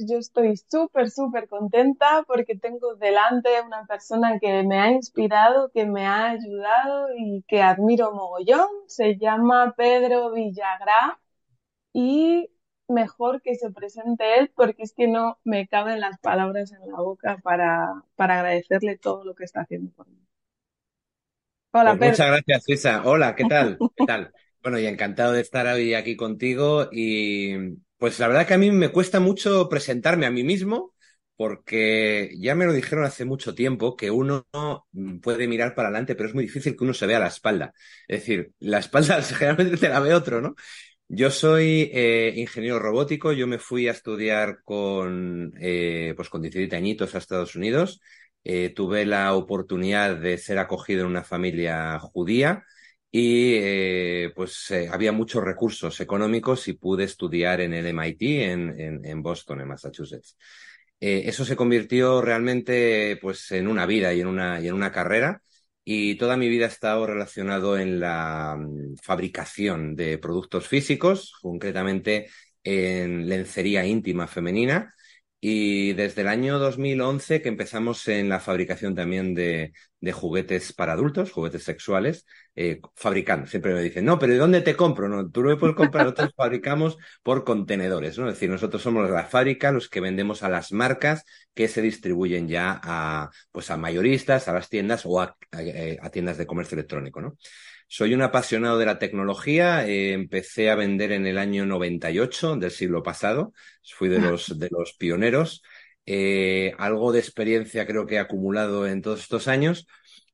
Yo estoy súper, súper contenta porque tengo delante una persona que me ha inspirado, que me ha ayudado y que admiro mogollón. Se llama Pedro Villagrá y mejor que se presente él porque es que no me caben las palabras en la boca para, para agradecerle todo lo que está haciendo por mí. Hola, pues Pedro. Muchas gracias, Suiza. Hola, ¿qué tal? ¿Qué tal? Bueno, y encantado de estar hoy aquí contigo. Y pues la verdad que a mí me cuesta mucho presentarme a mí mismo, porque ya me lo dijeron hace mucho tiempo que uno puede mirar para adelante, pero es muy difícil que uno se vea la espalda. Es decir, la espalda generalmente te la ve otro, ¿no? Yo soy eh, ingeniero robótico, yo me fui a estudiar con, eh, pues con 17 añitos a Estados Unidos. Eh, tuve la oportunidad de ser acogido en una familia judía y eh, pues eh, había muchos recursos económicos y pude estudiar en el MIT en, en, Boston, en Massachusetts. Eh, eso se convirtió realmente pues en una vida y en una, y en una carrera y toda mi vida he estado relacionado en la mm, fabricación de productos físicos, concretamente en lencería íntima femenina y desde el año 2011 que empezamos en la fabricación también de, de juguetes para adultos, juguetes sexuales, eh, fabricando. Siempre me dicen, no, pero ¿de dónde te compro? No, tú no me puedes comprar, nosotros fabricamos por contenedores, ¿no? Es decir, nosotros somos la fábrica, los que vendemos a las marcas que se distribuyen ya a, pues a mayoristas, a las tiendas o a, a tiendas de comercio electrónico, ¿no? Soy un apasionado de la tecnología. Eh, empecé a vender en el año 98 del siglo pasado. Fui de los, de los pioneros. Eh, algo de experiencia creo que he acumulado en todos estos años.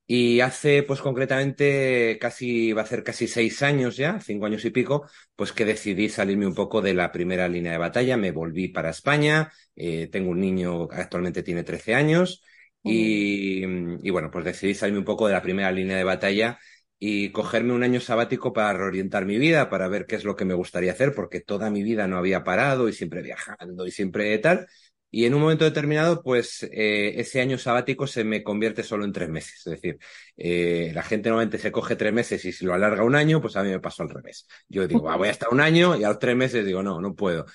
Y hace, pues concretamente, casi, va a ser casi seis años ya, cinco años y pico, pues que decidí salirme un poco de la primera línea de batalla. Me volví para España. Eh, tengo un niño actualmente tiene 13 años. Y, y, bueno, pues decidí salirme un poco de la primera línea de batalla y cogerme un año sabático para reorientar mi vida, para ver qué es lo que me gustaría hacer, porque toda mi vida no había parado y siempre viajando y siempre tal. Y en un momento determinado, pues eh, ese año sabático se me convierte solo en tres meses. Es decir, eh, la gente normalmente se coge tres meses y si lo alarga un año, pues a mí me pasó al revés. Yo digo, voy a estar un año y a los tres meses digo, no, no puedo.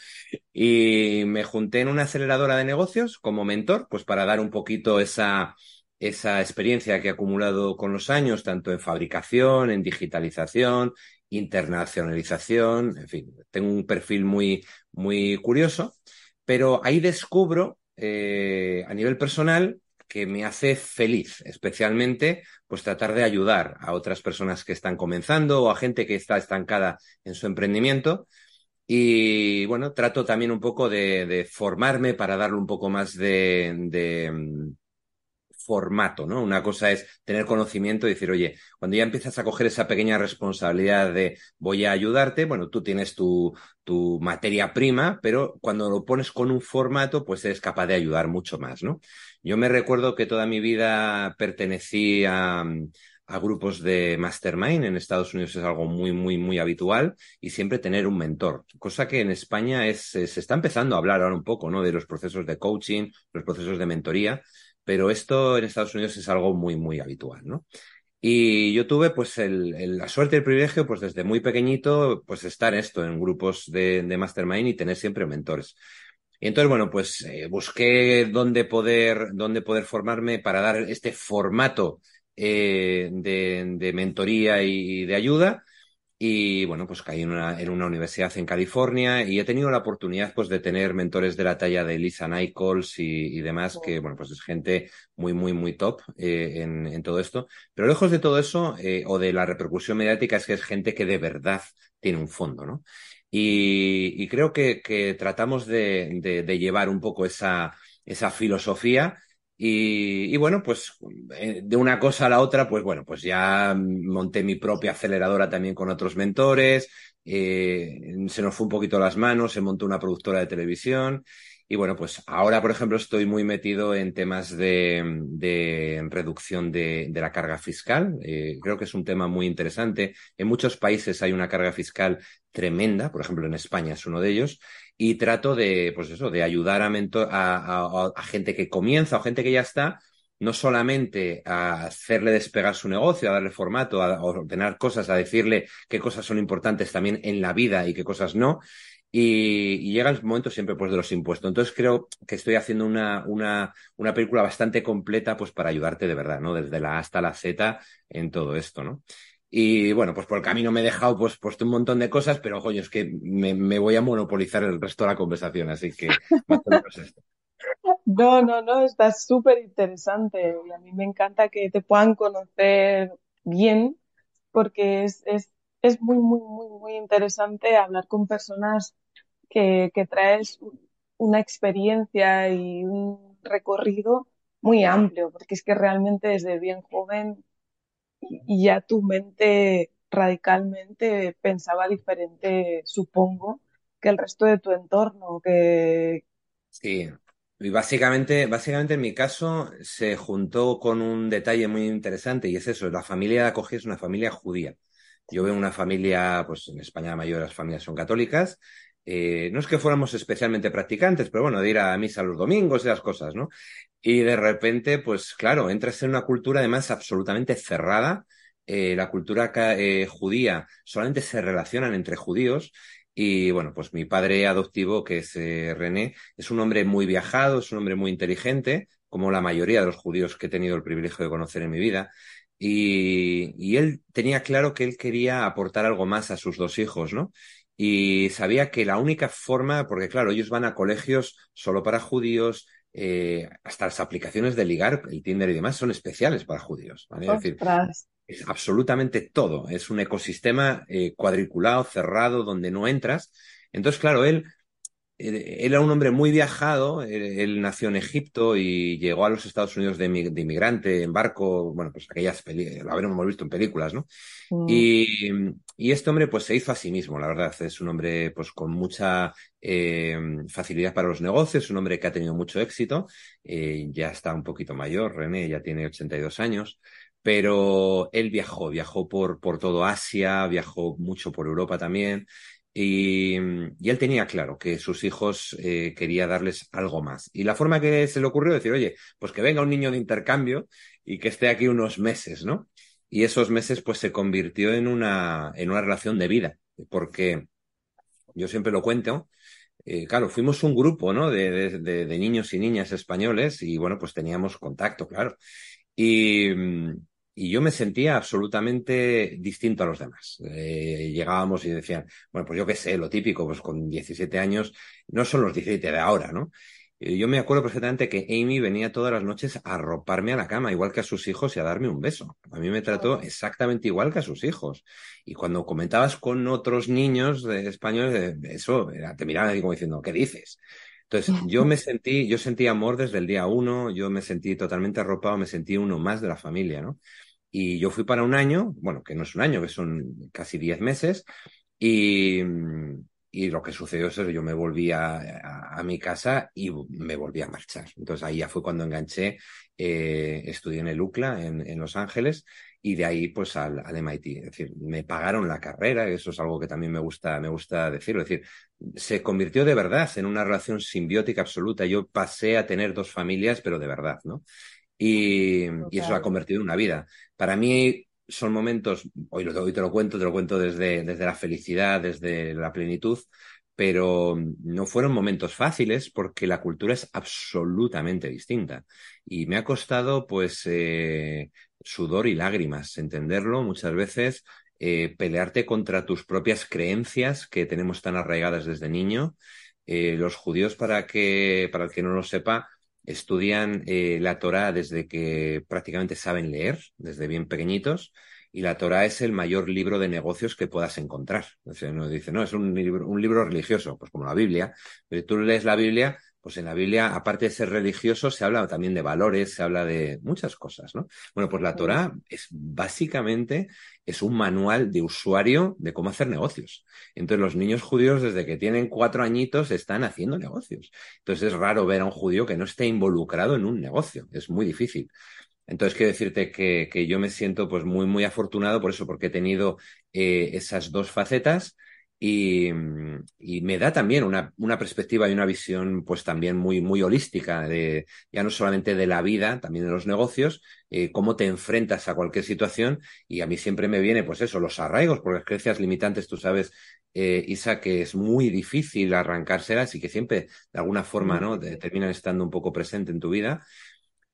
Y me junté en una aceleradora de negocios como mentor, pues para dar un poquito esa, esa experiencia que he acumulado con los años, tanto en fabricación, en digitalización, internacionalización, en fin, tengo un perfil muy, muy curioso, pero ahí descubro eh, a nivel personal que me hace feliz, especialmente pues tratar de ayudar a otras personas que están comenzando o a gente que está estancada en su emprendimiento. Y bueno, trato también un poco de, formarme para darle un poco más de formato, ¿no? Una cosa es tener conocimiento y decir, oye, cuando ya empiezas a coger esa pequeña responsabilidad de voy a ayudarte, bueno, tú tienes tu, tu materia prima, pero cuando lo pones con un formato, pues eres capaz de ayudar mucho más, ¿no? Yo me recuerdo que toda mi vida pertenecí a, a grupos de mastermind. En Estados Unidos es algo muy, muy, muy habitual y siempre tener un mentor, cosa que en España es, se está empezando a hablar ahora un poco, ¿no? De los procesos de coaching, los procesos de mentoría pero esto en Estados Unidos es algo muy, muy habitual, ¿no? Y yo tuve pues el, la suerte y el privilegio pues desde muy pequeñito pues estar esto en grupos de, de mastermind y tener siempre mentores. Y entonces, bueno, pues eh, busqué dónde poder, dónde poder formarme para dar este formato eh, de, de, mentoría y de ayuda y bueno, pues caí en una, en una universidad en California y he tenido la oportunidad pues de tener mentores de la talla de Lisa Nichols y, y demás, que bueno, pues es gente muy, muy, muy top eh, en, en, todo esto. Pero lejos de todo eso, eh, o de la repercusión mediática, es que es gente que de verdad tiene un fondo, ¿no? Y, y creo que, que tratamos de, de, de llevar un poco esa, esa filosofía y, y, bueno, pues eh, de una cosa a la otra, pues bueno, pues ya monté mi propia aceleradora también con otros mentores, eh, se nos fue un poquito las manos, se montó una productora de televisión Y bueno, pues ahora, por ejemplo, estoy muy metido en temas de, reducción de, la carga fiscal. Eh, creo que es un tema muy interesante. En muchos países hay una carga fiscal tremenda, por ejemplo, en España es uno de ellos, y trato de, pues eso, de ayudar a, a gente que comienza o gente que ya está, no solamente a hacerle despegar su negocio, a darle formato, a ordenar cosas, a decirle qué cosas son importantes también en la vida y qué cosas no, y, llega el momento siempre pues de los impuestos. Entonces creo que estoy haciendo una, una, una película bastante completa pues para ayudarte de verdad, ¿no? Desde la A hasta la Z en todo esto, ¿no? Y bueno, pues por el camino me he dejado pues puesto un montón de cosas, pero coño, es que me, voy a monopolizar el resto de la conversación, así que. No, no, no, está súper interesante y a mí me encanta que te puedan conocer bien porque es, es, es muy, muy, muy, muy interesante hablar con personas que, traes una experiencia y un recorrido muy amplio, porque es que realmente desde bien joven y ya tu mente radicalmente pensaba diferente, supongo, que el resto de tu entorno, que... Sí, y básicamente, básicamente en mi caso se juntó con un detalle muy interesante y es eso, la familia de acogida es una familia judía. Yo veo una familia, pues en España la mayoría de las familias son católicas, eh, no es que fuéramos especialmente practicantes, pero bueno, de ir a misa los domingos y las cosas, ¿no? Y de repente, pues claro, entras en una cultura además absolutamente cerrada. Eh, la cultura eh, judía solamente se relacionan entre judíos. Y bueno, pues mi padre adoptivo, que es René, es un hombre muy viajado, es un hombre muy inteligente, como la mayoría de los judíos que he tenido el privilegio de conocer en mi vida. Y, y, él tenía claro que él quería aportar algo más a sus dos hijos, ¿no? Y sabía que la única forma, porque claro, ellos van a colegios solo para judíos, eh, hasta las aplicaciones de ligar, el Tinder y demás, son especiales para judíos. Es decir, es absolutamente todo. Es un ecosistema eh, cuadriculado, cerrado, donde no entras. Entonces, claro, él él era un hombre muy viajado, él, nació en Egipto y llegó a los Estados Unidos de, inmigrante en barco, bueno, pues aquellas lo habremos visto en películas, ¿no? Mm. Y, este hombre pues se hizo a sí mismo, la verdad, es un hombre pues con mucha eh, facilidad para los negocios, un hombre que ha tenido mucho éxito, eh, ya está un poquito mayor, René ya tiene 82 años, pero él viajó, viajó por, por todo Asia, viajó mucho por Europa también, y, él tenía claro que sus hijos eh, quería darles algo más. Y la forma que se le ocurrió decir, oye, pues que venga un niño de intercambio y que esté aquí unos meses, ¿no? Y esos meses pues se convirtió en una, en una relación de vida, porque yo siempre lo cuento, eh, claro, fuimos un grupo, ¿no? De, de, de, niños y niñas españoles y bueno, pues teníamos contacto, claro. Y, y yo me sentía absolutamente distinto a los demás. Eh, llegábamos y decían, bueno, pues yo qué sé, lo típico, pues con 17 años, no son los 17 de ahora, ¿no? yo me acuerdo perfectamente que Amy venía todas las noches a arroparme a la cama, igual que a sus hijos, y a darme un beso. A mí me trató exactamente igual que a sus hijos. Y cuando comentabas con otros niños de españoles, eso, te miraban como diciendo, ¿qué dices? Entonces, yo me sentí, yo sentí amor desde el día uno, yo me sentí totalmente arropado, me sentí uno más de la familia, ¿no? Y yo fui para un año, bueno, que no es un año, que son casi diez meses, y, y lo que sucedió es que yo me volví a, a, mi casa y me volví a marchar. Entonces ahí ya fue cuando enganché, eh, estudié en el UCLA, en, en, Los Ángeles, y de ahí pues al, al, MIT. Es decir, me pagaron la carrera, eso es algo que también me gusta, me gusta decirlo. Es decir, se convirtió de verdad en una relación simbiótica absoluta. Yo pasé a tener dos familias, pero de verdad, ¿no? Y, y eso ha convertido en una vida. Para mí son momentos, hoy, hoy te lo cuento, te lo cuento desde, desde la felicidad, desde la plenitud, pero no fueron momentos fáciles porque la cultura es absolutamente distinta. Y me ha costado, pues, eh, sudor y lágrimas entenderlo muchas veces, eh, pelearte contra tus propias creencias que tenemos tan arraigadas desde niño. Eh, los judíos, para que, para el que no lo sepa, estudian eh, la Torah desde que prácticamente saben leer, desde bien pequeñitos, y la Torah es el mayor libro de negocios que puedas encontrar. O sea, uno dice, no, es un libro, un libro religioso, pues como la Biblia, pero tú lees la Biblia, pues en la Biblia, aparte de ser religioso, se habla también de valores, se habla de muchas cosas, ¿no? Bueno, pues la Torah es básicamente es un manual de usuario de cómo hacer negocios. Entonces los niños judíos desde que tienen cuatro añitos están haciendo negocios. Entonces es raro ver a un judío que no esté involucrado en un negocio. Es muy difícil. Entonces quiero decirte que, que yo me siento pues muy, muy afortunado por eso, porque he tenido eh, esas dos facetas y, me da también una, una, perspectiva y una visión, pues también muy, muy holística, de, ya no solamente de la vida, también de los negocios, eh, cómo te enfrentas a cualquier situación. Y a mí siempre me viene, pues eso, los arraigos, porque las creencias limitantes, tú sabes, eh, Isa, que es muy difícil arrancárselas y que siempre, de alguna forma, ¿no? terminan estando un poco presente en tu vida.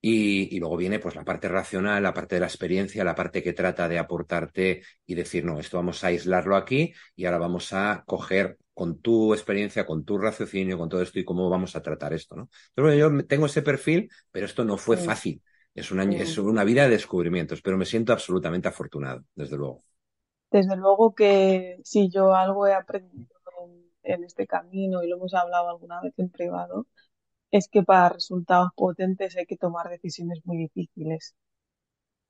Y, luego viene pues la parte racional, la parte de la experiencia, la parte que trata de aportarte y decir, no, esto vamos a aislarlo aquí y ahora vamos a coger con tu experiencia, con tu raciocinio, con todo esto y cómo vamos a tratar esto, ¿no? Entonces, yo tengo ese perfil, pero esto no fue fácil. Es una, es una vida de descubrimientos, pero me siento absolutamente afortunado, desde luego. Desde luego que si yo algo he aprendido en este camino y lo hemos hablado alguna vez en privado, es que para resultados potentes hay que tomar decisiones muy difíciles.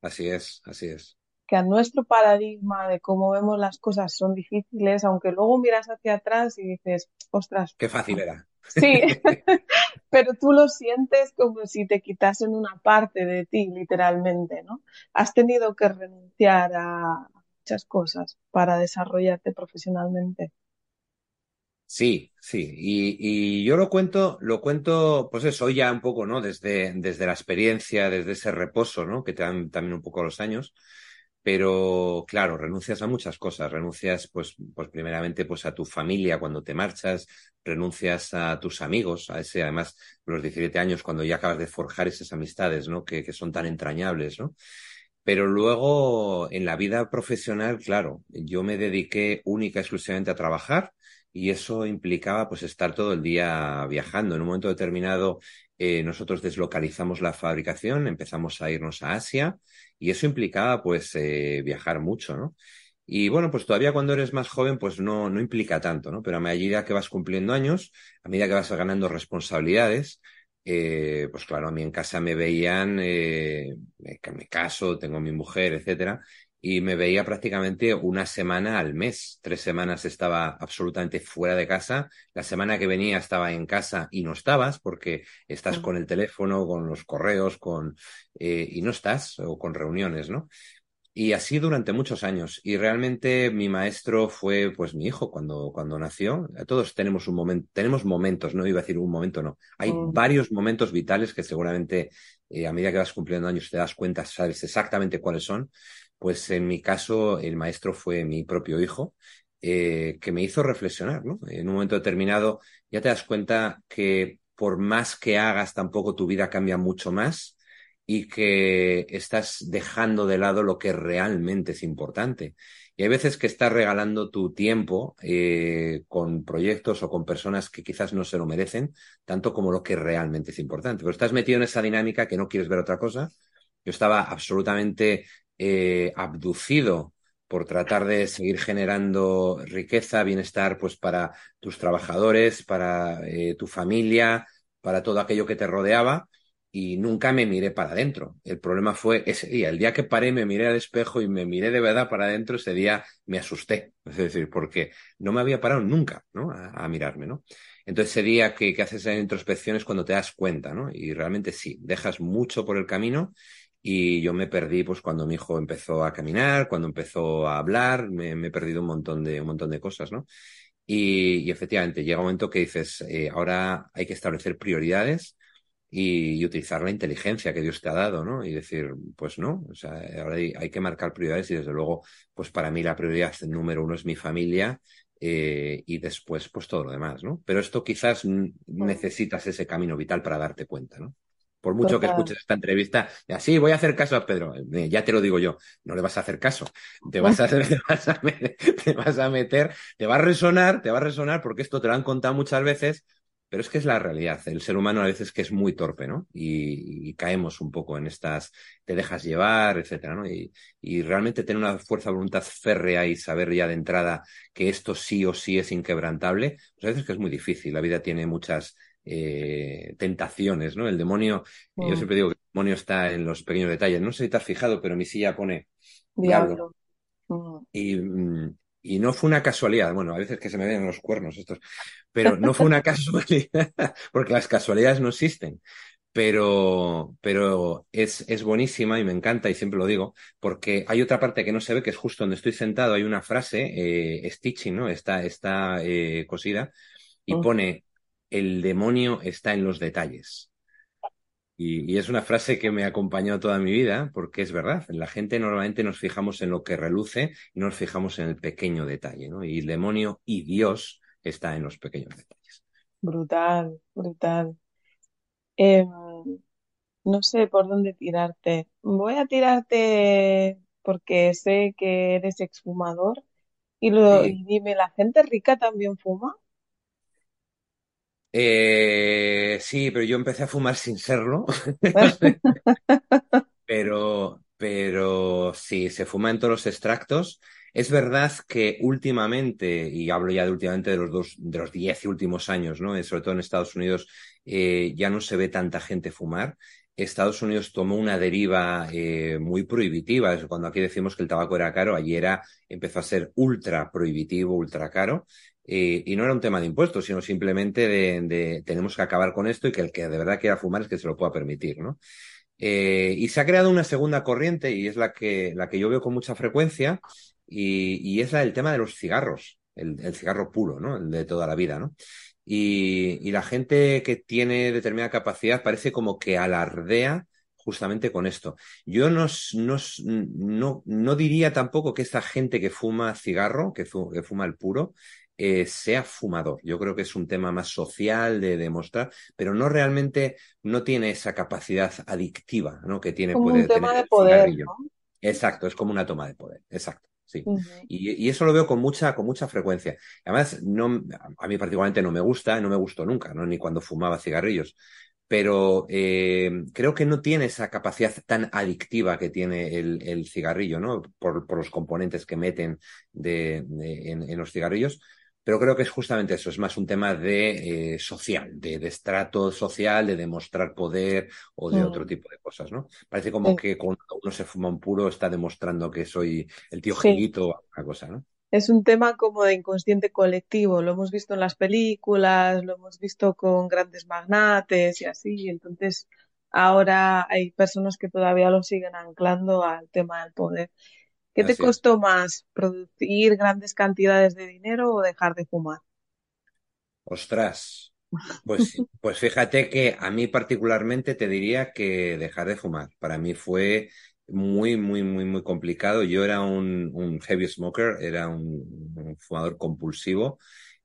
Así es, así es. Que a nuestro paradigma de cómo vemos las cosas son difíciles, aunque luego miras hacia atrás y dices, ostras. Qué fácil era. Sí, pero tú lo sientes como si te quitasen una parte de ti, literalmente, ¿no? Has tenido que renunciar a muchas cosas para desarrollarte profesionalmente. Sí, sí, y, yo lo cuento, lo cuento, pues eso, ya un poco, ¿no? Desde, desde la experiencia, desde ese reposo, ¿no? Que te dan también un poco los años, pero claro, renuncias a muchas cosas, renuncias, pues, pues primeramente, pues a tu familia cuando te marchas, renuncias a tus amigos, a ese, además, los 17 años cuando ya acabas de forjar esas amistades, ¿no? Que, que son tan entrañables, ¿no? Pero luego, en la vida profesional, claro, yo me dediqué única y exclusivamente a trabajar y eso implicaba pues estar todo el día viajando. En un momento determinado eh, nosotros deslocalizamos la fabricación, empezamos a irnos a Asia y eso implicaba pues eh, viajar mucho, ¿no? Y bueno, pues todavía cuando eres más joven pues no, no implica tanto, ¿no? Pero a medida que vas cumpliendo años, a medida que vas ganando responsabilidades, eh, pues claro, a mí en casa me veían, eh, me caso, tengo mi mujer, etcétera, y me veía prácticamente una semana al mes. Tres semanas estaba absolutamente fuera de casa. La semana que venía estaba en casa y no estabas porque estás con el teléfono, con los correos, con eh, y no estás o con reuniones, ¿no? Y así durante muchos años. Y realmente mi maestro fue, pues, mi hijo cuando, cuando nació. Todos tenemos un momento, tenemos momentos, no iba a decir un momento, no. Hay mm. varios momentos vitales que seguramente eh, a medida que vas cumpliendo años te das cuenta, sabes exactamente cuáles son. Pues en mi caso, el maestro fue mi propio hijo, eh, que me hizo reflexionar, ¿no? En un momento determinado ya te das cuenta que por más que hagas, tampoco tu vida cambia mucho más y que estás dejando de lado lo que realmente es importante. Y hay veces que estás regalando tu tiempo eh, con proyectos o con personas que quizás no se lo merecen, tanto como lo que realmente es importante. Pero estás metido en esa dinámica que no quieres ver otra cosa. Yo estaba absolutamente eh, abducido por tratar de seguir generando riqueza, bienestar, pues para tus trabajadores, para eh, tu familia, para todo aquello que te rodeaba y nunca me miré para adentro. El problema fue ese día, el día que paré, me miré al espejo y me miré de verdad para adentro, ese día me asusté, es decir, porque no me había parado nunca, ¿no? A, mirarme, ¿no? Entonces ese día que, que haces esa introspección es cuando te das cuenta, ¿no? Y realmente sí, dejas mucho por el camino y yo me perdí, pues, cuando mi hijo empezó a caminar, cuando empezó a hablar, me, he perdido un montón de, un montón de cosas, ¿no? Y, efectivamente, llega un momento que dices, eh, ahora hay que establecer prioridades y, utilizar la inteligencia que Dios te ha dado, ¿no? Y decir, pues no, o sea, ahora hay, que marcar prioridades y desde luego, pues para mí la prioridad número uno es mi familia eh, y después, pues todo lo demás, ¿no? Pero esto quizás necesitas ese camino vital para darte cuenta, ¿no? Por mucho que escuches esta entrevista, así voy a hacer caso a Pedro. Eh, ya te lo digo yo, no le vas a hacer caso. Te vas a, te vas a, te vas a meter, te va a resonar, te va a resonar porque esto te lo han contado muchas veces, pero es que es la realidad. El ser humano a veces que es muy torpe, ¿no? Y, caemos un poco en estas, te dejas llevar, etcétera, ¿no? Y, y, realmente tener una fuerza de voluntad férrea y saber ya de entrada que esto sí o sí es inquebrantable, pues a veces que es muy difícil. La vida tiene muchas eh, tentaciones, ¿no? El demonio, yo mm. siempre digo que el demonio está en los pequeños detalles. No sé si te has fijado, pero mi silla pone diablo. Mm. Y, mm, y no fue una casualidad. Bueno, a veces que se me ven los cuernos estos, pero no fue una casualidad, porque las casualidades no existen pero, pero es, es buenísima y me encanta y siempre lo digo, porque hay otra parte que no se ve, que es justo donde estoy sentado, hay una frase, eh, stitching, ¿no? Está, está eh, cosida y pone, el demonio está en los detalles. Y, y, es una frase que me ha acompañado toda mi vida, porque es verdad, la gente normalmente nos fijamos en lo que reluce y nos fijamos en el pequeño detalle, ¿no? Y el demonio y Dios está en los pequeños detalles. Brutal, brutal. Em, no sé por dónde tirarte. Voy a tirarte porque sé que eres exfumador y, lo, y dime, ¿la gente rica también fuma? Eh, sí, pero yo empecé a fumar sin serlo. pero, pero sí, se fuma en todos los extractos. Es verdad que últimamente, y hablo ya de últimamente de los dos, de los diez últimos años, ¿no? Eh, sobre todo en Estados Unidos, eh, ya no se ve tanta gente fumar. Estados Unidos tomó una deriva eh, muy prohibitiva. Cuando aquí decimos que el tabaco era caro, allí era, empezó a ser ultra prohibitivo, ultra caro. Eh, y no era un tema de impuestos, sino simplemente de, de, tenemos que acabar con esto y que el que de verdad quiera fumar es que se lo pueda permitir, ¿no? Eh, y se ha creado una segunda corriente y es la que, la que yo veo con mucha frecuencia y, y es la del tema de los cigarros, el, cigarro puro, ¿no? El de toda la vida, ¿no? Y, y la gente que tiene determinada capacidad parece como que alardea justamente con esto. Yo no, no, no, no diría tampoco que esta gente que fuma cigarro, que fuma el puro, eh, sea fumador. Yo creo que es un tema más social de demostrar, pero no realmente no tiene esa capacidad adictiva, ¿no? Que tiene como un tema de poder. ¿no? Exacto, es como una toma de poder. Exacto. Sí. Uh -huh. y, y, eso lo veo con mucha, con mucha frecuencia. Además, no, a mí particularmente no me gusta, no me gustó nunca, ¿no? ni cuando fumaba cigarrillos. Pero eh, creo que no tiene esa capacidad tan adictiva que tiene el, el cigarrillo, ¿no? Por, por, los componentes que meten de, de, en, en los cigarrillos pero creo que es justamente eso, es más un tema de eh, social, de, de, estrato social, de demostrar poder o de mm. otro tipo de cosas, ¿no? Parece como sí. que cuando uno se fuma un puro está demostrando que soy el tío sí. Gilito o alguna cosa, ¿no? Es un tema como de inconsciente colectivo, lo hemos visto en las películas, lo hemos visto con grandes magnates y así, entonces ahora hay personas que todavía lo siguen anclando al tema del poder. ¿Qué te costó más, producir grandes cantidades de dinero o dejar de fumar? Ostras, pues, pues fíjate que a mí particularmente te diría que dejar de fumar. Para mí fue muy, muy, muy, muy complicado. Yo era un, un heavy smoker, era un, un fumador compulsivo.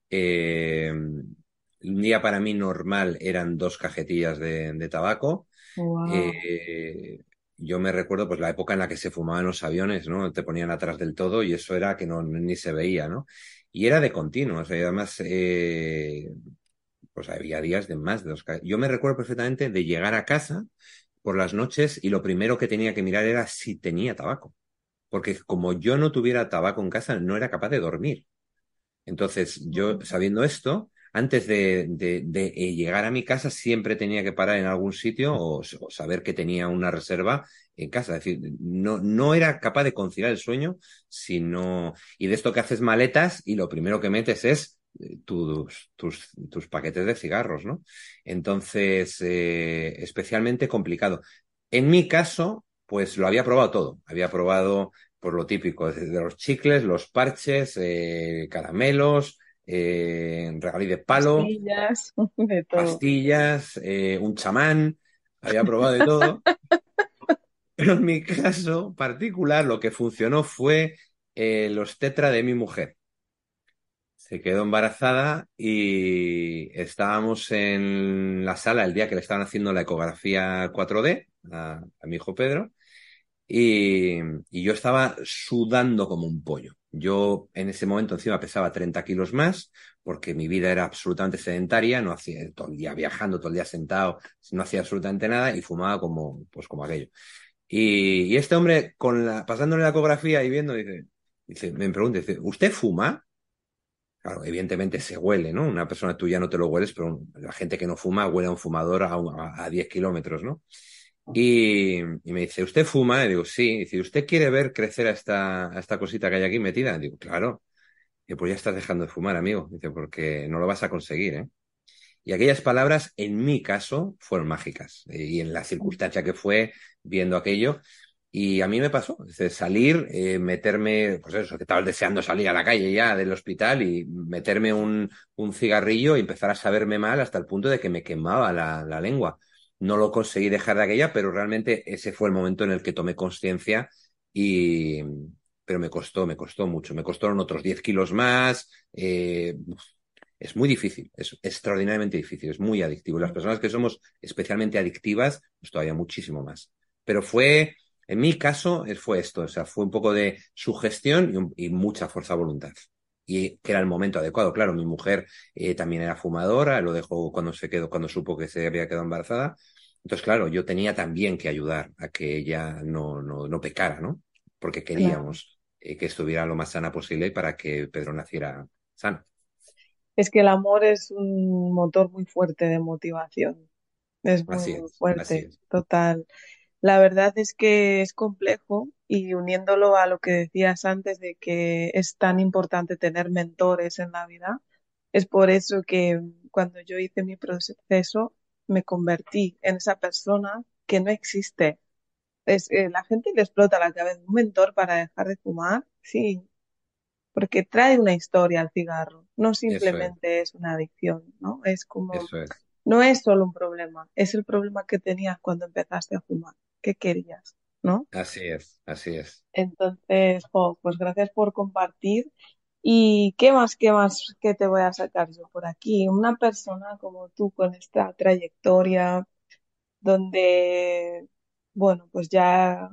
Eh, un día para mí normal eran dos cajetillas de, de tabaco. Wow. Eh, yo me recuerdo pues la época en la que se fumaban los aviones, ¿no? Te ponían atrás del todo y eso era que no ni se veía, ¿no? Y era de continuo, o sea, y además eh, pues había días de más de dos. Yo me recuerdo perfectamente de llegar a casa por las noches y lo primero que tenía que mirar era si tenía tabaco, porque como yo no tuviera tabaco en casa no era capaz de dormir. Entonces yo sabiendo esto antes de, eh, llegar a mi casa siempre tenía que parar en algún sitio o, saber que tenía una reserva en casa. Es decir, no, no era capaz de conciliar el sueño, sino... Y de esto que haces maletas y lo primero que metes es eh, tus, tus, paquetes de cigarros, ¿no? Entonces, eh, especialmente complicado. En mi caso, pues lo había probado todo. Había probado por lo típico, desde los chicles, los parches, caramelos, eh, regalí de palo, pastillas, de todo. pastillas eh, un chamán, había probado de todo. Pero en mi caso particular lo que funcionó fue eh, los tetra de mi mujer. Se quedó embarazada y estábamos en la sala el día que le estaban haciendo la ecografía 4D a, a mi hijo Pedro y, y yo estaba sudando como un pollo. Yo en ese momento encima pesaba 30 kilos más porque mi vida era absolutamente sedentaria, no hacía todo el día viajando, todo el día sentado, no hacía absolutamente nada y fumaba como, pues como aquello. Y, y este hombre, con la, pasándole la ecografía y viendo, dice, dice, me pregunta, dice, ¿usted fuma? Claro, evidentemente se huele, ¿no? Una persona tú ya no te lo hueles, pero la gente que no fuma huele a un fumador a, a, 10 kilómetros, ¿no? Y, me dice, ¿usted fuma? Y digo, sí. Y dice, ¿usted quiere ver crecer a esta, a esta cosita que hay aquí metida? Y digo, claro. Y pues ya estás dejando de fumar, amigo. Dice, porque no lo vas a conseguir, ¿eh? Y aquellas palabras, en mi caso, fueron mágicas. Y en la circunstancia que fue viendo aquello, y a mí me pasó, salir, eh, meterme, pues eso, que estaba deseando salir a la calle ya del hospital y meterme un, un cigarrillo y empezar a saberme mal hasta el punto de que me quemaba la, la, lengua. No lo conseguí dejar de aquella, pero realmente ese fue el momento en el que tomé conciencia y, pero me costó, me costó mucho. Me costaron otros 10 kilos más. Eh, es muy difícil, es extraordinariamente difícil, es muy adictivo. Las personas que somos especialmente adictivas, pues todavía muchísimo más. Pero fue, en mi caso, fue esto, o sea, fue un poco de sugestión y, y mucha fuerza voluntad. Y que era el momento adecuado. Claro, mi mujer eh, también era fumadora, lo dejó cuando se quedó, cuando supo que se había quedado embarazada. Entonces, claro, yo tenía también que ayudar a que ella no, no, no pecara, ¿no? Porque queríamos eh, que estuviera lo más sana posible para que Pedro naciera sano. Es que el amor es un motor muy fuerte de motivación. Es muy, fuerte, total. La verdad es que es complejo y uniéndolo a lo que decías antes de que es tan importante tener mentores en la vida, es por eso que cuando yo hice mi proceso me convertí en esa persona que no existe. Es, eh, la gente le explota la cabeza. Un mentor para dejar de fumar, sí, porque trae una historia al cigarro, no simplemente es. una adicción, ¿no? Es como, no es solo un problema, es el problema que tenías cuando empezaste a fumar qué querías, ¿no? Así es, así es. Entonces, pues gracias por compartir. ¿Y qué más, qué más que te voy a sacar yo por aquí? Una persona como tú con esta trayectoria donde, bueno, pues ya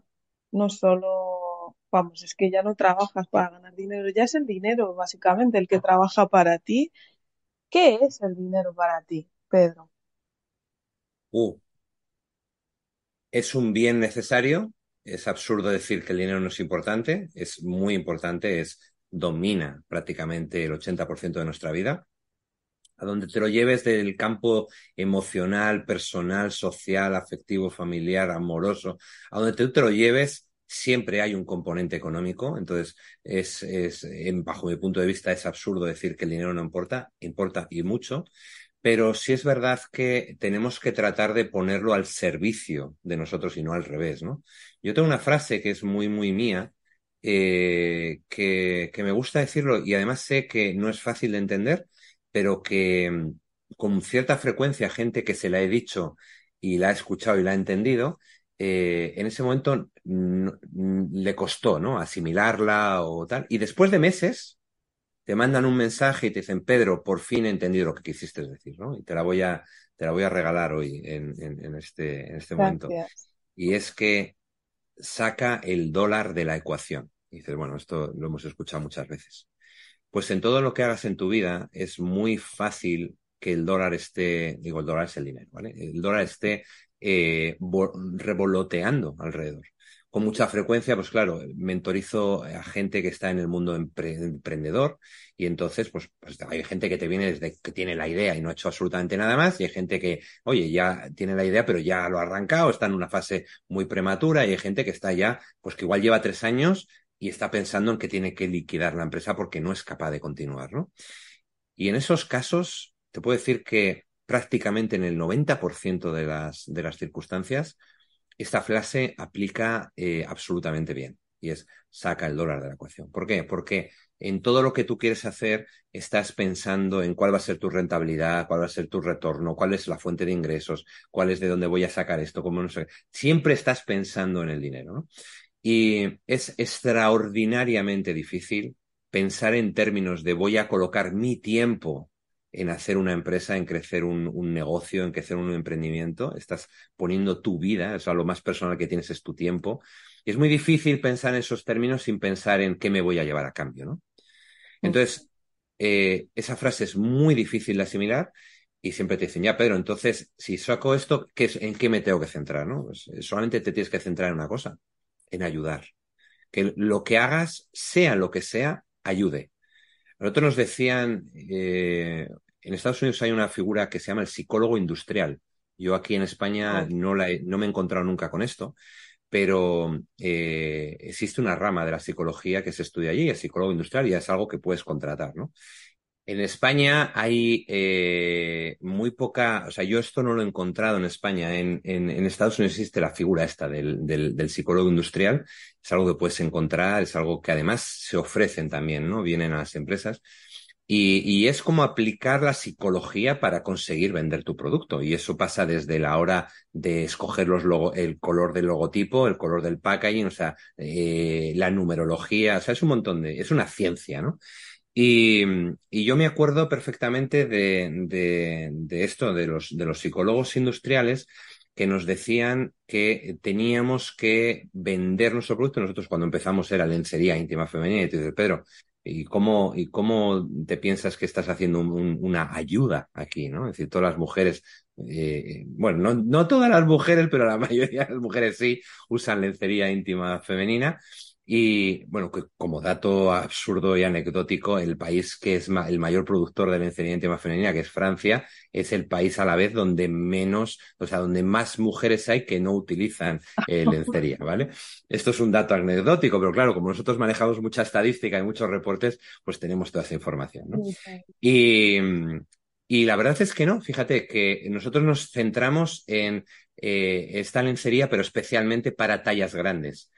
no solo, vamos, es que ya no trabajas para ganar dinero, ya es el dinero básicamente el que trabaja para ti. ¿Qué es el dinero para ti, Pedro? Uh, es un bien necesario. Es absurdo decir que el dinero no es importante. Es muy importante. Es domina prácticamente el 80% de nuestra vida. A donde te lo lleves del campo emocional, personal, social, afectivo, familiar, amoroso, a donde tú te lo lleves, siempre hay un componente económico. Entonces, es, es, bajo mi punto de vista, es absurdo decir que el dinero no importa, importa y mucho pero sí es verdad que tenemos que tratar de ponerlo al servicio de nosotros y no al revés, ¿no? Yo tengo una frase que es muy, muy mía, eh, que, que, me gusta decirlo y además sé que no es fácil de entender, pero que mm, con cierta frecuencia gente que se la he dicho y la ha escuchado y la ha entendido, eh, en ese momento le costó, ¿no? Asimilarla o tal. Y después de meses, te mandan un mensaje y te dicen, Pedro, por fin he entendido lo que quisiste decir, ¿no? Y te la voy a, te la voy a regalar hoy en, en, este, en este momento. Y es que saca el dólar de la ecuación. Y dices, bueno, esto lo hemos escuchado muchas veces. Pues en todo lo que hagas en tu vida es muy fácil que el dólar esté, digo, el dólar es el dinero, ¿vale? El dólar esté eh, revoloteando alrededor con mucha frecuencia, pues claro, mentorizo a gente que está en el mundo emprendedor y entonces, pues, pues, hay gente que te viene desde que tiene la idea y no ha hecho absolutamente nada más y hay gente que, oye, ya tiene la idea pero ya lo ha arrancado, está en una fase muy prematura y hay gente que está ya, pues que igual lleva tres años y está pensando en que tiene que liquidar la empresa porque no es capaz de continuar, ¿no? Y en esos casos, te puedo decir que prácticamente en el 90% de las, de las circunstancias, esta frase aplica eh, absolutamente bien y es saca el dólar de la ecuación. ¿Por qué? Porque en todo lo que tú quieres hacer estás pensando en cuál va a ser tu rentabilidad, cuál va a ser tu retorno, cuál es la fuente de ingresos, cuál es de dónde voy a sacar esto, cómo no sé. Siempre estás pensando en el dinero. Y es extraordinariamente difícil pensar en términos de voy a colocar mi tiempo en hacer una empresa, en crecer un, negocio, en crecer un emprendimiento. Estás poniendo tu vida, o sea, lo más personal que tienes es tu tiempo. Y es muy difícil pensar en esos términos sin pensar en qué me voy a llevar a cambio, ¿no? Entonces, eh, esa frase es muy difícil de asimilar y siempre te dicen, ya, Pedro, entonces, si saco esto, ¿qué ¿en qué me tengo que centrar? ¿no? Pues, eh, solamente te tienes que centrar en una cosa, en ayudar. Que lo que hagas, sea lo que sea, ayude Nosotros nos decían, eh, en Estados Unidos hay una figura que se llama el psicólogo industrial. Yo aquí en España no, la no me he encontrado nunca con esto, pero eh, existe una rama de la psicología que se estudia allí, el psicólogo industrial, y es algo que puedes contratar, ¿no? En España hay eh, muy poca, o sea, yo esto no lo he encontrado en España. En, en, Estados Unidos existe la figura esta del, del, del, psicólogo industrial. Es algo que puedes encontrar, es algo que además se ofrecen también, ¿no? Vienen a las empresas. Y, y, es como aplicar la psicología para conseguir vender tu producto. Y eso pasa desde la hora de escoger los logo, el color del logotipo, el color del packaging, o sea, eh, la numerología, o sea, es un montón de, es una ciencia, ¿no? Y, y yo me acuerdo perfectamente de, de, de esto, de los, de los psicólogos industriales que nos decían que teníamos que vender nuestro producto. Nosotros cuando empezamos era lencería íntima femenina y te dice, Pedro, ¿Y cómo, ¿Y cómo te piensas que estás haciendo una ayuda aquí? ¿no? Es decir, todas las mujeres, eh, bueno, no, no todas las mujeres, pero la mayoría de las mujeres sí usan lencería íntima femenina. Y bueno, que como dato absurdo y anecdótico, el país que es el mayor productor de lencería íntima femenina, que es Francia, es el país a la vez donde menos, o sea, donde más mujeres hay que no utilizan eh, lencería, ¿vale? Esto es un dato anecdótico, pero claro, como nosotros manejamos mucha estadística y muchos reportes, pues tenemos toda esa información, ¿no? Y, y la verdad es que no, fíjate que nosotros nos centramos en eh, esta lencería, pero especialmente para tallas grandes.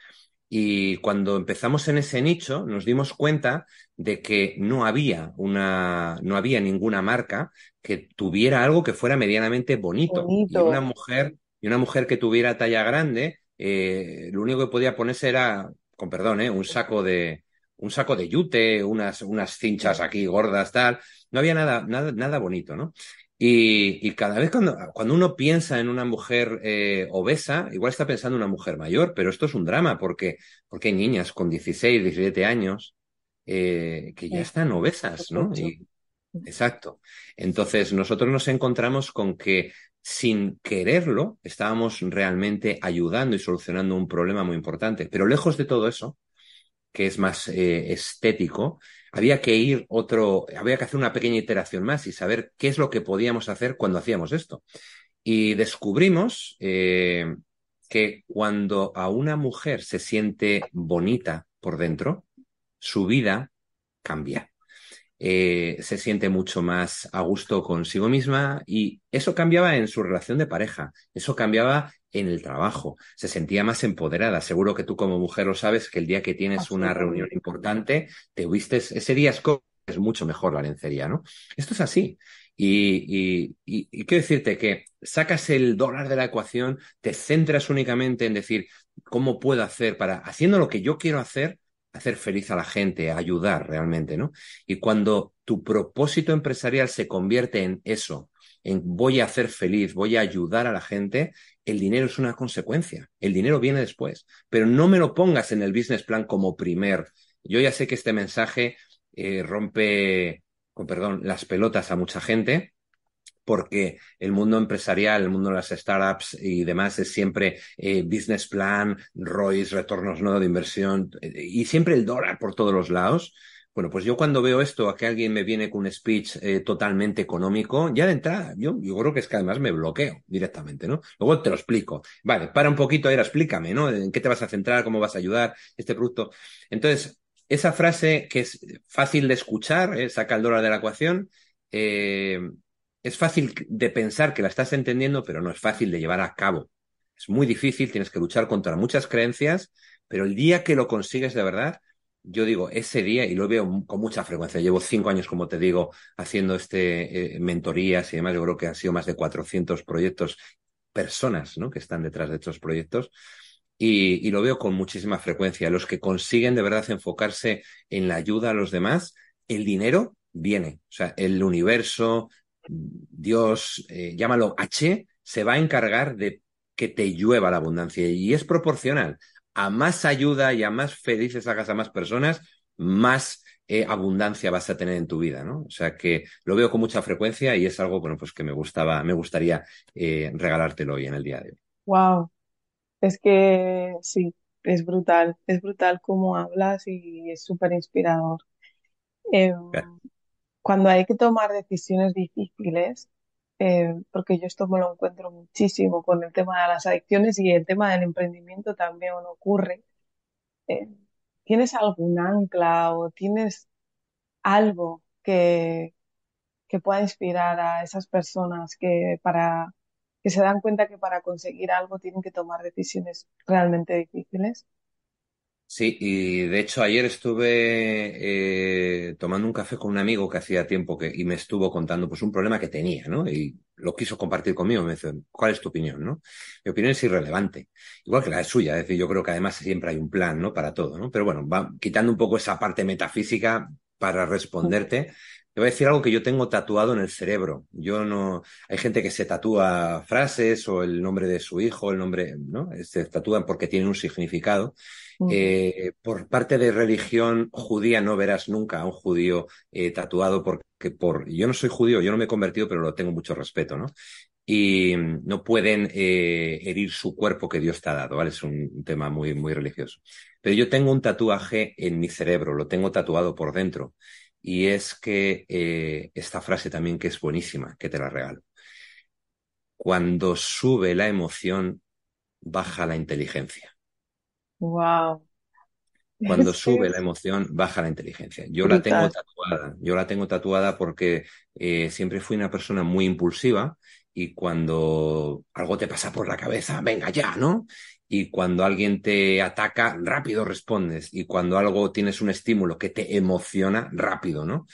Y cuando empezamos en ese nicho, nos dimos cuenta de que no había una, no había ninguna marca que tuviera algo que fuera medianamente bonito. Y una mujer, y una mujer que tuviera talla grande, eh, lo único que podía ponerse era, con perdón, eh, un saco de, un saco de yute, unas, unas cinchas aquí gordas, tal. No había nada, nada, nada bonito, ¿no? Y, y, cada vez cuando, cuando uno piensa en una mujer eh, obesa, igual está pensando en una mujer mayor, pero esto es un drama porque, porque hay niñas con 16, 17 años eh, que ya están obesas, ¿no? Y, exacto. Entonces nosotros nos encontramos con que sin quererlo estábamos realmente ayudando y solucionando un problema muy importante. Pero lejos de todo eso, que es más eh, estético, había que ir otro, había que hacer una pequeña iteración más y saber qué es lo que podíamos hacer cuando hacíamos esto. Y descubrimos eh, que cuando a una mujer se siente bonita por dentro, su vida cambia. Eh, se siente mucho más a gusto consigo misma y eso cambiaba en su relación de pareja, eso cambiaba en el trabajo, se sentía más empoderada. Seguro que tú como mujer lo sabes que el día que tienes una reunión importante, te vistes, ese día es, mucho mejor la lencería, ¿no? Esto es así. Y, y, y, quiero decirte que sacas el dólar de la ecuación, te centras únicamente en decir cómo puedo hacer para, haciendo lo que yo quiero hacer, hacer feliz a la gente, ayudar realmente, ¿no? Y cuando tu propósito empresarial se convierte en eso, en voy a hacer feliz, voy a ayudar a la gente, el dinero es una consecuencia. El dinero viene después. Pero no me lo pongas en el business plan como primer. Yo ya sé que este mensaje eh, rompe, con perdón, las pelotas a mucha gente, porque el mundo empresarial, el mundo de las startups y demás es siempre eh, business plan, ROIs, retornos no de inversión eh, y siempre el dólar por todos los lados. Bueno, pues yo cuando veo esto, a que alguien me viene con un speech eh, totalmente económico, ya de entrada, yo, yo creo que es que además me bloqueo directamente, ¿no? Luego te lo explico. Vale, para un poquito, ahora explícame, ¿no? ¿En qué te vas a centrar? ¿Cómo vas a ayudar este producto? Entonces, esa frase que es fácil de escuchar, eh, saca el dólar de la ecuación, es fácil de pensar que la estás entendiendo, pero no es fácil de llevar a cabo. Es muy difícil, tienes que luchar contra muchas creencias, pero el día que lo consigues de verdad, yo digo, ese día, y lo veo con mucha frecuencia, llevo cinco años, como te digo, haciendo este eh, mentorías y demás, yo creo que han sido más de 400 proyectos, personas ¿no? que están detrás de estos proyectos, y, y, lo veo con muchísima frecuencia. Los que consiguen de verdad enfocarse en la ayuda a los demás, el dinero viene, o sea, el universo, Dios, eh, llámalo H, se va a encargar de que te llueva la abundancia y es proporcional a más ayuda y a más felices hagas a más personas, más eh, abundancia vas a tener en tu vida, ¿no? O sea que lo veo con mucha frecuencia y es algo, bueno, pues que me gustaba, me gustaría eh, regalártelo hoy en el día de hoy. Wow, es que sí, es brutal, es brutal cómo hablas y es súper inspirador. Em, cuando hay que tomar decisiones difíciles, eh, porque yo esto me lo encuentro muchísimo con el tema de las adicciones y el tema del emprendimiento también ocurre. Eh, ¿tienes algún ancla o tienes algo que, que pueda inspirar a esas personas que para que se dan cuenta que para conseguir algo tienen que tomar decisiones realmente difíciles? Sí, y de hecho ayer estuve eh, tomando un café con un amigo que hacía tiempo que, y me estuvo contando pues un problema que tenía, ¿no? Y lo quiso compartir conmigo, me dice, ¿cuál es tu opinión, no? Mi opinión es irrelevante, igual que la suya, es decir, yo creo que además siempre hay un plan, ¿no? Para todo, ¿no? Pero bueno, va quitando un poco esa parte metafísica para responderte. Te voy a decir algo que yo tengo tatuado en el cerebro. Yo no. Hay gente que se tatúa frases o el nombre de su hijo, el nombre, ¿no? Se tatúan porque tienen un significado. Eh, por parte de religión judía no verás nunca a un judío eh, tatuado porque por. Yo no soy judío, yo no me he convertido, pero lo tengo mucho respeto, ¿no? Y no pueden eh, herir su cuerpo que Dios te ha dado, ¿vale? Es un tema muy, muy religioso. Pero yo tengo un tatuaje en mi cerebro, lo tengo tatuado por dentro y es que esta frase también que es buenísima, que te la regalo. Cuando sube la emoción, baja la inteligencia. Wow. Cuando sube la emoción, baja la inteligencia. Yo la tengo tatuada. Yo la tengo tatuada porque eh, siempre fui una persona muy impulsiva y cuando algo te pasa por la cabeza, venga ya, ¿no? y cuando alguien te ataca, rápido respondes. Y cuando algo tienes un estímulo que te emociona, rápido, ¿no?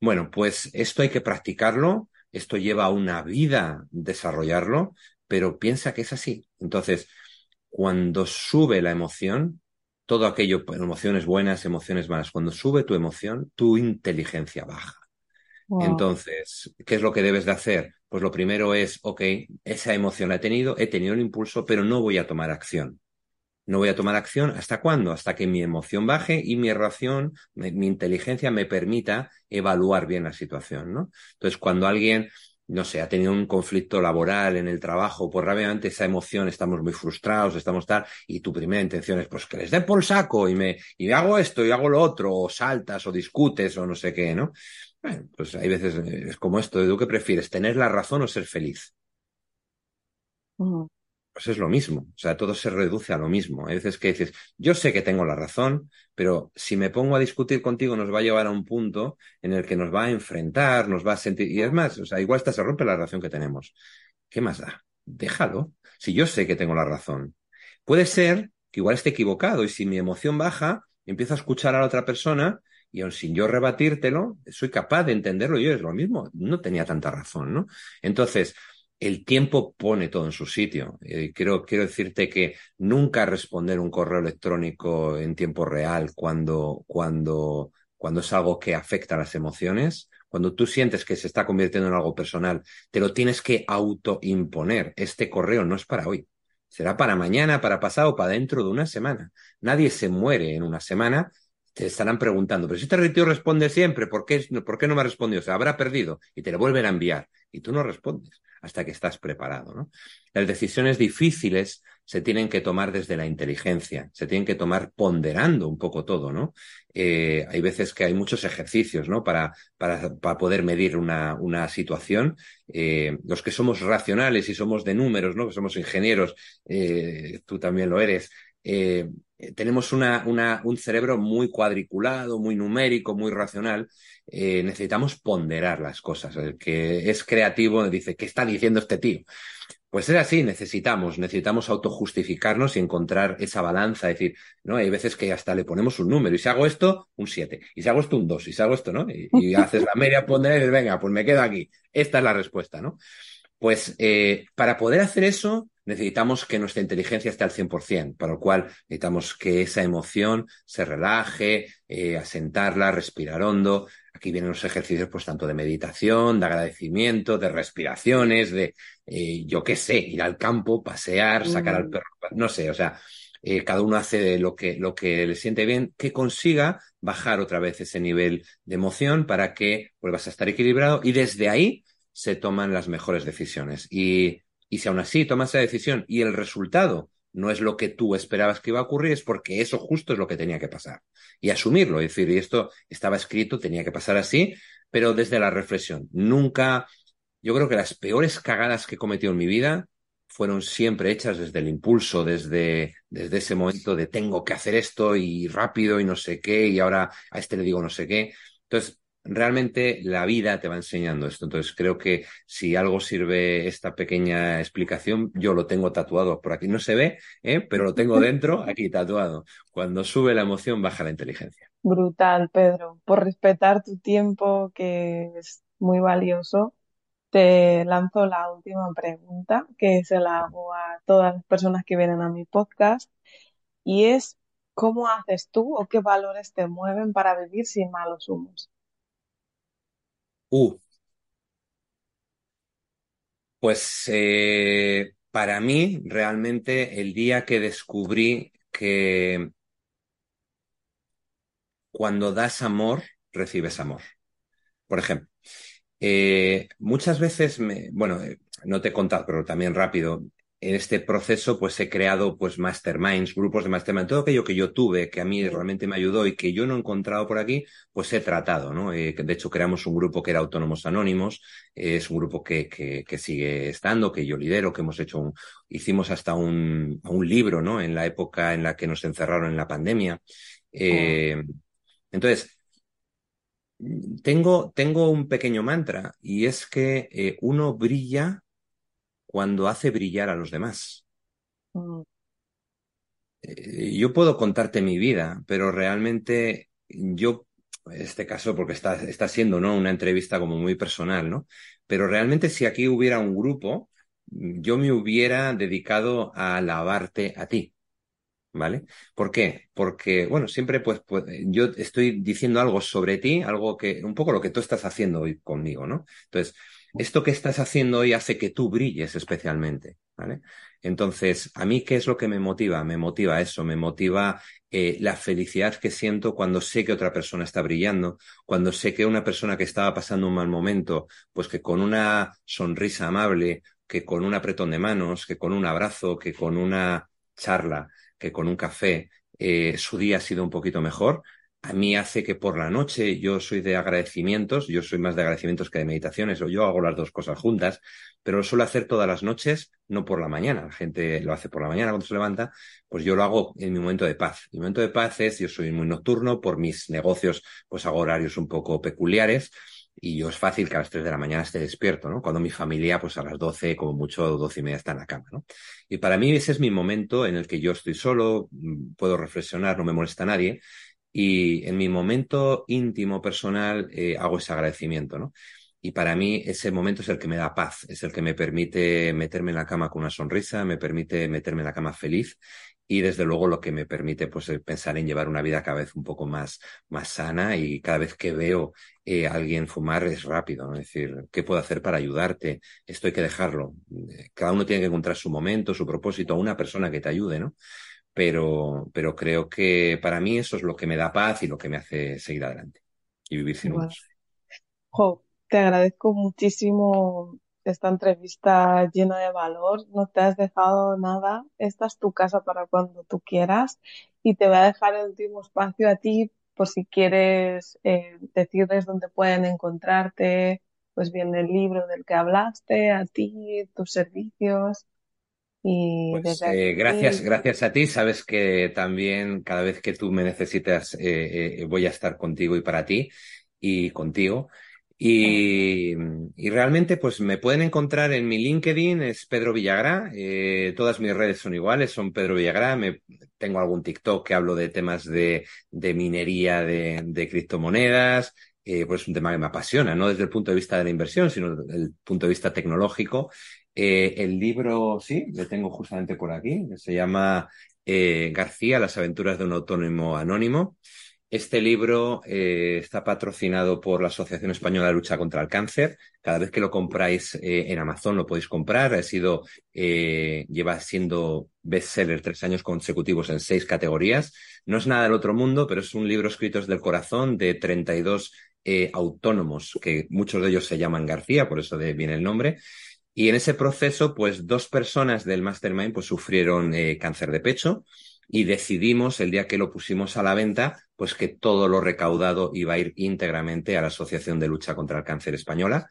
Bueno, pues esto hay que practicarlo, esto lleva una vida desarrollarlo, pero piensa que es así. Entonces, cuando sube la emoción, todo aquello, emociones buenas, emociones malas, cuando sube tu emoción, tu inteligencia baja. Entonces, ¿qué es lo que debes de hacer? Pues lo primero es, ok, esa emoción la he tenido, he tenido el impulso, pero no voy a tomar acción. No voy a tomar acción hasta cuándo? Hasta que mi emoción baje y mi ración, mi, inteligencia me permita evaluar bien la situación, ¿no? Entonces, cuando alguien, no sé, ha tenido un conflicto laboral en el trabajo, pues rápidamente esa emoción, estamos muy frustrados, estamos tal, y tu primera intención es, pues que les den por saco y me, y hago esto y hago lo otro, o saltas o discutes o no sé qué, ¿no? pues hay veces eh, es como esto, ¿tú qué prefieres? ¿Tener la razón o ser feliz? Pues es lo mismo, o sea, todo se reduce a lo mismo. Hay veces que dices, yo sé que tengo la razón, pero si me pongo a discutir contigo nos va a llevar a un punto en el que nos va a enfrentar, nos va a sentir, y es más, o sea, igual hasta se rompe la relación que tenemos. ¿Qué más da? Déjalo. Si yo sé que tengo la razón. Puede ser que igual esté equivocado y si mi emoción baja, empiezo a escuchar a la otra persona y aun sin yo rebatírtelo, soy capaz de entenderlo yo, es lo mismo, no tenía tanta razón, ¿no? Entonces, el tiempo pone todo en su sitio. Eh, quiero, quiero decirte que nunca responder un correo electrónico en tiempo real cuando, cuando, cuando es algo que afecta las emociones, cuando tú sientes que se está convirtiendo en algo personal, te lo tienes que autoimponer. Este correo no es para hoy. Será para mañana, para pasado, para dentro de una semana. Nadie se muere en una semana te estarán preguntando, pero si este retiro responde siempre, ¿por qué, ¿por qué no me ha respondido? Se habrá perdido y te lo vuelven a enviar y tú no respondes hasta que estás preparado. ¿no? Las decisiones difíciles se tienen que tomar desde la inteligencia, se tienen que tomar ponderando un poco todo, ¿no? Eh, hay veces que hay muchos ejercicios, ¿no? Para, para, para poder medir una, una situación. Eh, los que somos racionales y somos de números, ¿no? Que somos ingenieros, eh, tú también lo eres, tenemos una, una, un cerebro muy cuadriculado, muy numérico, muy racional. Eh, necesitamos ponderar las cosas. El que es creativo dice, ¿qué está diciendo este tío? Pues es así, necesitamos, necesitamos autojustificarnos y encontrar esa balanza, es decir, ¿no? Hay veces que hasta le ponemos un número, y si hago esto, un 7, y si hago esto, un 2, y si hago esto, ¿no? Y, haces la media ponderada y dices, venga, pues me quedo aquí. Esta es la respuesta, ¿no? Pues eh, para poder hacer eso, necesitamos que nuestra inteligencia esté al 100%, para lo cual necesitamos que esa emoción se relaje, eh, asentarla, respirar hondo. Aquí vienen los ejercicios, pues, tanto de meditación, de agradecimiento, de respiraciones, de, eh, yo qué sé, ir al campo, pasear, sacar al mm. perro, no sé, o sea, eh, cada uno hace lo que, lo que le siente bien, que consiga bajar otra vez ese nivel de emoción para que vuelvas a estar equilibrado y desde ahí se toman las mejores decisiones. Y y si aún así tomas esa decisión y el resultado no es lo que tú esperabas que iba a ocurrir, es porque eso justo es lo que tenía que pasar. Y asumirlo, es decir, y esto estaba escrito, tenía que pasar así, pero desde la reflexión. Nunca, yo creo que las peores cagadas que he cometido en mi vida fueron siempre hechas desde el impulso, desde, desde ese momento de tengo que hacer esto y rápido y no sé qué, y ahora a este le digo no sé qué. Entonces, realmente la vida te va enseñando esto. Entonces, creo que si algo sirve esta pequeña explicación, yo lo tengo tatuado por aquí. No se ve, ¿eh? pero lo tengo dentro, aquí tatuado. Cuando sube la emoción, baja la inteligencia. Brutal, Pedro. Por respetar tu tiempo, que es muy valioso, te lanzo la última pregunta que se la hago a todas las personas que vienen a mi podcast y es ¿cómo haces tú o qué valores te mueven para vivir sin malos humos? Uh, pues eh, para mí realmente el día que descubrí que cuando das amor, recibes amor. Por ejemplo, eh, muchas veces, me, bueno, eh, no te he contado, pero también rápido, en este proceso pues he creado pues masterminds, grupos de mastermind, todo aquello que yo tuve, que a mí realmente me ayudó y que yo no he encontrado por aquí, pues he tratado, ¿no? Eh, de hecho creamos un grupo que era Autónomos Anónimos, es un grupo que, que, que, sigue estando, que yo lidero, que hemos hecho un, hicimos hasta un, un libro, ¿no? En la época en la que nos encerraron en la pandemia. Eh, entonces, tengo, tengo un pequeño mantra y es que eh, uno brilla cuando hace brillar a los demás. Mm. Eh, yo puedo contarte mi vida, pero realmente yo, en este caso, porque está, está siendo ¿no? una entrevista como muy personal, ¿no? Pero realmente si aquí hubiera un grupo, yo me hubiera dedicado a alabarte a ti. ¿Vale? ¿Por qué? Porque, bueno, siempre pues, pues, yo estoy diciendo algo sobre ti, algo que, un poco lo que tú estás haciendo hoy conmigo, ¿no? Entonces, esto que estás haciendo hoy hace que tú brilles especialmente, ¿vale? Entonces, ¿a mí qué es lo que me motiva? Me motiva eso, me motiva eh, la felicidad que siento cuando sé que otra persona está brillando, cuando sé que una persona que estaba pasando un mal momento, pues que con una sonrisa amable, que con un apretón de manos, que con un abrazo, que con una charla, que con un café eh, su día ha sido un poquito mejor, a mí hace que por la noche yo soy de agradecimientos, yo soy más de agradecimientos que de meditaciones, o yo hago las dos cosas juntas, pero lo suelo hacer todas las noches, no por la mañana. La gente lo hace por la mañana cuando se levanta, pues yo lo hago en mi momento de paz. Mi momento de paz es, yo soy muy nocturno, por mis negocios, pues hago horarios un poco peculiares, y yo es fácil que a las 3 de la mañana esté despierto, ¿no? Cuando mi familia, pues a las 12, como mucho, 12 y media está en la cama, ¿no? Y para mí ese es mi momento en el que yo estoy solo, mm, puedo reflexionar, no me molesta nadie, y en mi momento íntimo, personal, eh, hago ese agradecimiento, ¿no? Y para mí ese momento es el que me da paz, es el que me permite meterme en la cama con una sonrisa, me permite meterme en la cama feliz y desde luego lo que me permite pues pensar en llevar una vida cada vez un poco más, más sana y cada vez que veo eh, a alguien fumar es rápido, ¿no? Es decir, ¿qué puedo hacer para ayudarte? Esto hay que dejarlo. Cada uno tiene que encontrar su momento, su propósito, una persona que te ayude, ¿no? Pero, pero creo que para mí eso es lo que me da paz y lo que me hace seguir adelante y vivir sin bueno. Jo, te agradezco muchísimo esta entrevista llena de valor, no te has dejado nada, esta es tu casa para cuando tú quieras y te voy a dejar el último espacio a ti por si quieres eh, decirles dónde pueden encontrarte, pues bien el libro del que hablaste, a ti, tus servicios. Y pues, eh, gracias, gracias a ti. Sabes que también cada vez que tú me necesitas eh, voy a estar contigo y para ti y contigo. Y, y, realmente, pues me pueden encontrar en mi LinkedIn, es Pedro Villagrá. Eh, todas mis redes son iguales, son Pedro Villagrá. Me, tengo algún TikTok que hablo de temas de, de minería de, de criptomonedas. Eh, pues es un tema que me apasiona, no desde el punto de vista de la inversión, sino desde el punto de vista tecnológico. Eh, el libro, sí, lo tengo justamente por aquí, se llama eh, García, las aventuras de un autónomo anónimo. Este libro eh, está patrocinado por la Asociación Española de Lucha contra el Cáncer. Cada vez que lo compráis eh, en Amazon lo podéis comprar. Ha sido, eh, lleva siendo bestseller tres años consecutivos en seis categorías. No es nada del otro mundo, pero es un libro escrito desde el corazón de 32 autónomos, que muchos de ellos se llaman García, por eso viene el nombre. Y en ese proceso, pues dos personas del Mastermind pues sufrieron eh, cáncer de pecho y decidimos el día que lo pusimos a la venta, pues que todo lo recaudado iba a ir íntegramente a la Asociación de Lucha contra el Cáncer Española.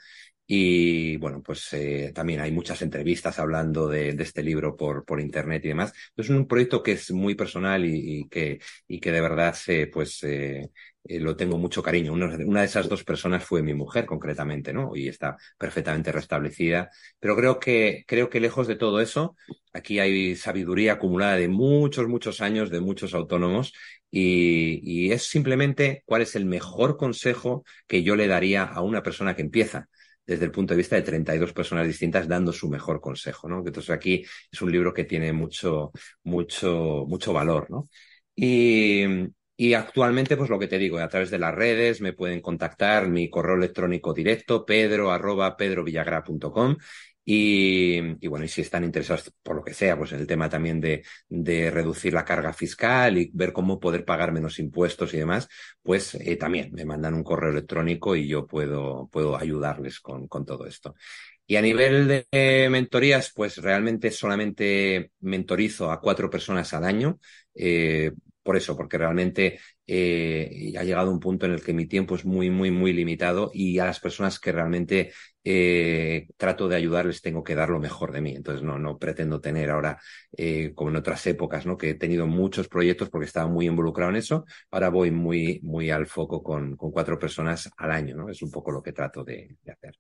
Y bueno, pues eh, también hay muchas entrevistas hablando de, de, este libro por, por internet y demás. Es un proyecto que es muy personal y, que, y que de verdad eh, pues eh, eh, lo tengo mucho cariño. Una, una, de esas dos personas fue mi mujer, concretamente, ¿no? Y está perfectamente restablecida. Pero creo que, creo que lejos de todo eso, aquí hay sabiduría acumulada de muchos, muchos años, de muchos autónomos, y, y es simplemente cuál es el mejor consejo que yo le daría a una persona que empieza desde el punto de vista de 32 personas distintas dando su mejor consejo, ¿no? Entonces aquí es un libro que tiene mucho, mucho, mucho valor, ¿no? Y, y actualmente, pues lo que te digo, a través de las redes me pueden contactar, mi correo electrónico directo, pedro arroba pedrovillagra.com y, y, bueno, y si están interesados por lo que sea, pues en el tema también de, de reducir la carga fiscal y ver cómo poder pagar menos impuestos y demás, pues eh, también me mandan un correo electrónico y yo puedo, puedo ayudarles con, con todo esto. Y a nivel de mentorías, pues realmente solamente mentorizo a cuatro personas al año. Eh, por eso, porque realmente eh, ha llegado un punto en el que mi tiempo es muy, muy, muy limitado y a las personas que realmente eh, trato de ayudarles tengo que dar lo mejor de mí. Entonces no, no pretendo tener ahora, eh, como en otras épocas, ¿no? que he tenido muchos proyectos porque estaba muy involucrado en eso. Ahora voy muy, muy al foco con, con cuatro personas al año. ¿no? Es un poco lo que trato de, de hacer.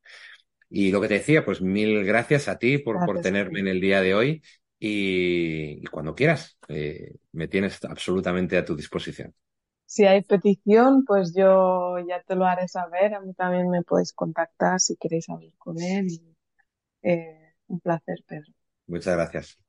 Y lo que te decía, pues mil gracias a ti por, gracias por tenerme en el día de hoy y, y cuando quieras, eh, me tienes absolutamente a tu disposición. Si hay petición, pues yo ya te lo haré saber. A mí también me puedes contactar si queréis hablar con él. Y, eh, un placer, Pedro. Muchas gracias.